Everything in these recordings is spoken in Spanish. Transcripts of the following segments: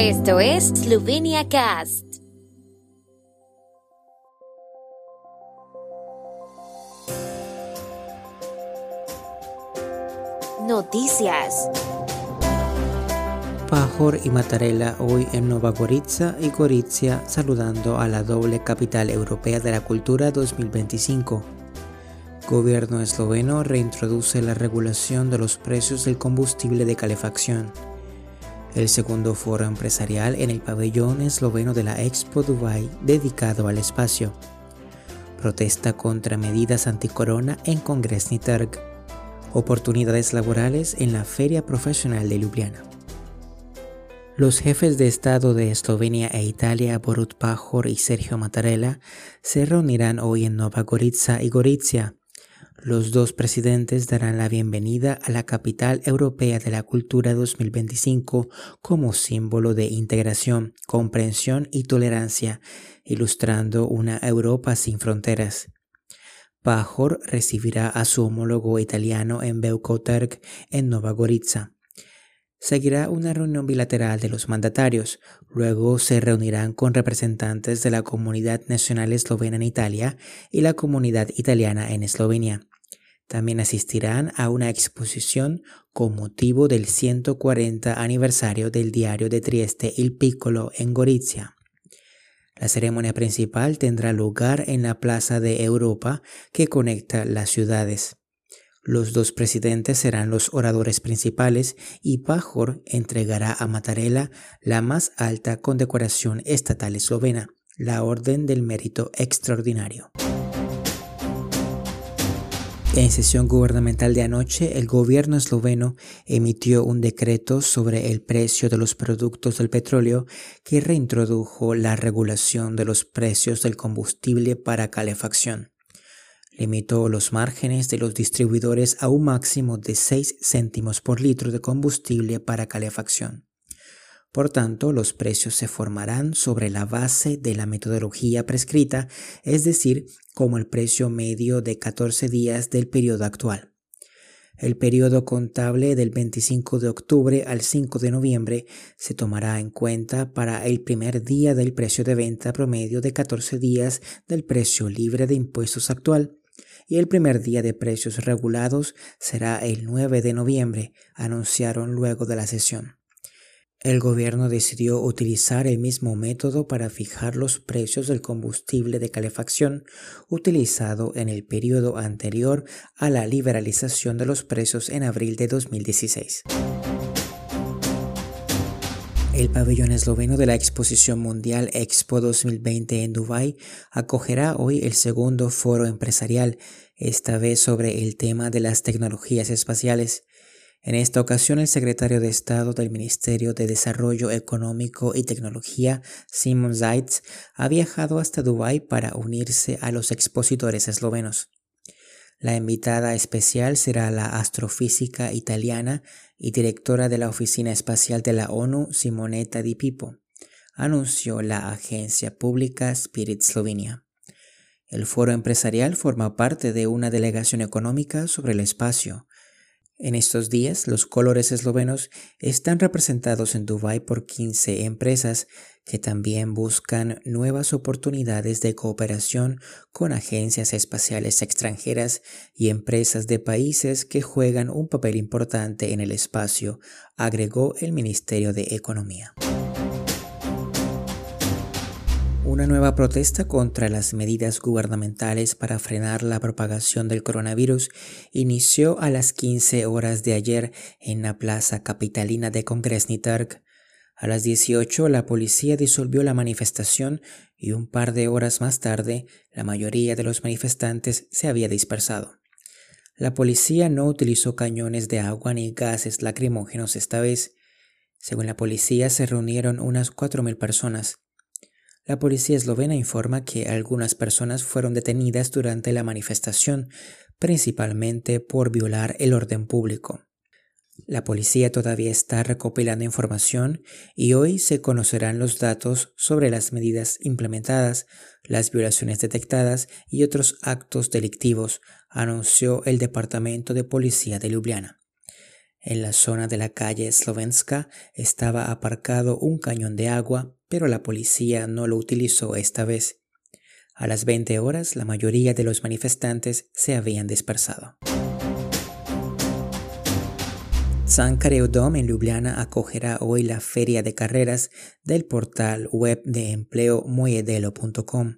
Esto es Slovenia Cast. Noticias. Pajor y Mattarella hoy en Nova Gorica y Gorizia saludando a la doble capital europea de la cultura 2025. Gobierno esloveno reintroduce la regulación de los precios del combustible de calefacción. El segundo foro empresarial en el pabellón esloveno de la Expo Dubai dedicado al espacio. Protesta contra medidas anticorona en Congresni Trg oportunidades laborales en la Feria Profesional de Ljubljana. Los jefes de Estado de Eslovenia e Italia, Borut Pajor y Sergio Mattarella, se reunirán hoy en Nova Gorica y Gorizia. Los dos presidentes darán la bienvenida a la capital europea de la cultura 2025 como símbolo de integración, comprensión y tolerancia, ilustrando una Europa sin fronteras. Pajor recibirá a su homólogo italiano en Beukoterg, en Nova Gorica. Seguirá una reunión bilateral de los mandatarios, luego se reunirán con representantes de la comunidad nacional eslovena en Italia y la comunidad italiana en Eslovenia. También asistirán a una exposición con motivo del 140 aniversario del diario de Trieste Il Piccolo en Gorizia. La ceremonia principal tendrá lugar en la Plaza de Europa que conecta las ciudades. Los dos presidentes serán los oradores principales y Pajor entregará a Mattarella la más alta condecoración estatal eslovena, la Orden del Mérito Extraordinario. En sesión gubernamental de anoche, el gobierno esloveno emitió un decreto sobre el precio de los productos del petróleo que reintrodujo la regulación de los precios del combustible para calefacción. Limitó los márgenes de los distribuidores a un máximo de 6 céntimos por litro de combustible para calefacción. Por tanto, los precios se formarán sobre la base de la metodología prescrita, es decir, como el precio medio de 14 días del periodo actual. El periodo contable del 25 de octubre al 5 de noviembre se tomará en cuenta para el primer día del precio de venta promedio de 14 días del precio libre de impuestos actual y el primer día de precios regulados será el 9 de noviembre, anunciaron luego de la sesión. El gobierno decidió utilizar el mismo método para fijar los precios del combustible de calefacción utilizado en el periodo anterior a la liberalización de los precios en abril de 2016. El pabellón esloveno de la Exposición Mundial Expo 2020 en Dubái acogerá hoy el segundo foro empresarial, esta vez sobre el tema de las tecnologías espaciales. En esta ocasión, el secretario de Estado del Ministerio de Desarrollo Económico y Tecnología, Simon Zaitz, ha viajado hasta Dubái para unirse a los expositores eslovenos. La invitada especial será la astrofísica italiana y directora de la Oficina Espacial de la ONU, Simonetta Di Pipo, anunció la agencia pública Spirit Slovenia. El foro empresarial forma parte de una delegación económica sobre el espacio, en estos días, los colores eslovenos están representados en Dubái por 15 empresas que también buscan nuevas oportunidades de cooperación con agencias espaciales extranjeras y empresas de países que juegan un papel importante en el espacio, agregó el Ministerio de Economía. Una nueva protesta contra las medidas gubernamentales para frenar la propagación del coronavirus inició a las 15 horas de ayer en la plaza capitalina de Kongresni Trg. A las 18 la policía disolvió la manifestación y un par de horas más tarde la mayoría de los manifestantes se había dispersado. La policía no utilizó cañones de agua ni gases lacrimógenos esta vez. Según la policía se reunieron unas 4.000 personas. La policía eslovena informa que algunas personas fueron detenidas durante la manifestación, principalmente por violar el orden público. La policía todavía está recopilando información y hoy se conocerán los datos sobre las medidas implementadas, las violaciones detectadas y otros actos delictivos, anunció el Departamento de Policía de Ljubljana. En la zona de la calle Slovenska estaba aparcado un cañón de agua, pero la policía no lo utilizó esta vez. A las 20 horas la mayoría de los manifestantes se habían dispersado. San Dome en Ljubljana acogerá hoy la feria de carreras del portal web de empleo moedelo.com.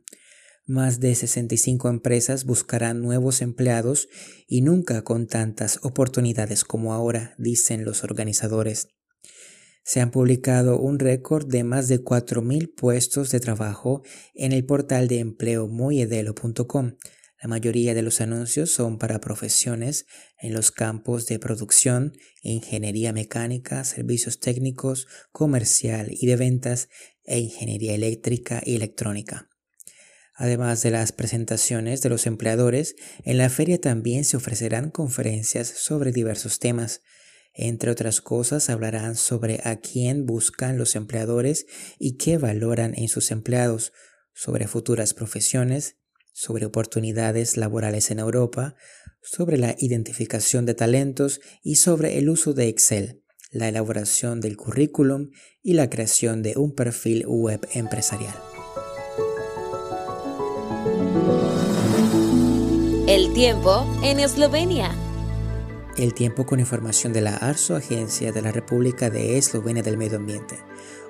Más de 65 empresas buscarán nuevos empleados y nunca con tantas oportunidades como ahora, dicen los organizadores. Se han publicado un récord de más de 4.000 puestos de trabajo en el portal de empleo moedelo.com, la mayoría de los anuncios son para profesiones en los campos de producción, ingeniería mecánica, servicios técnicos, comercial y de ventas e ingeniería eléctrica y electrónica. Además de las presentaciones de los empleadores, en la feria también se ofrecerán conferencias sobre diversos temas. Entre otras cosas, hablarán sobre a quién buscan los empleadores y qué valoran en sus empleados, sobre futuras profesiones, sobre oportunidades laborales en Europa, sobre la identificación de talentos y sobre el uso de Excel, la elaboración del currículum y la creación de un perfil web empresarial. El tiempo en Eslovenia. El tiempo con información de la ARSO, Agencia de la República de Eslovenia del Medio Ambiente.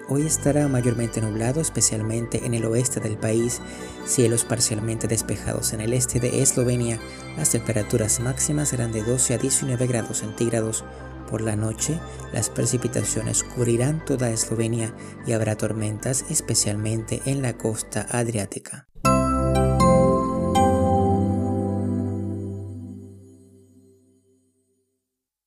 Hoy estará mayormente nublado, especialmente en el oeste del país, cielos parcialmente despejados en el este de Eslovenia. Las temperaturas máximas serán de 12 a 19 grados centígrados. Por la noche, las precipitaciones cubrirán toda Eslovenia y habrá tormentas, especialmente en la costa adriática.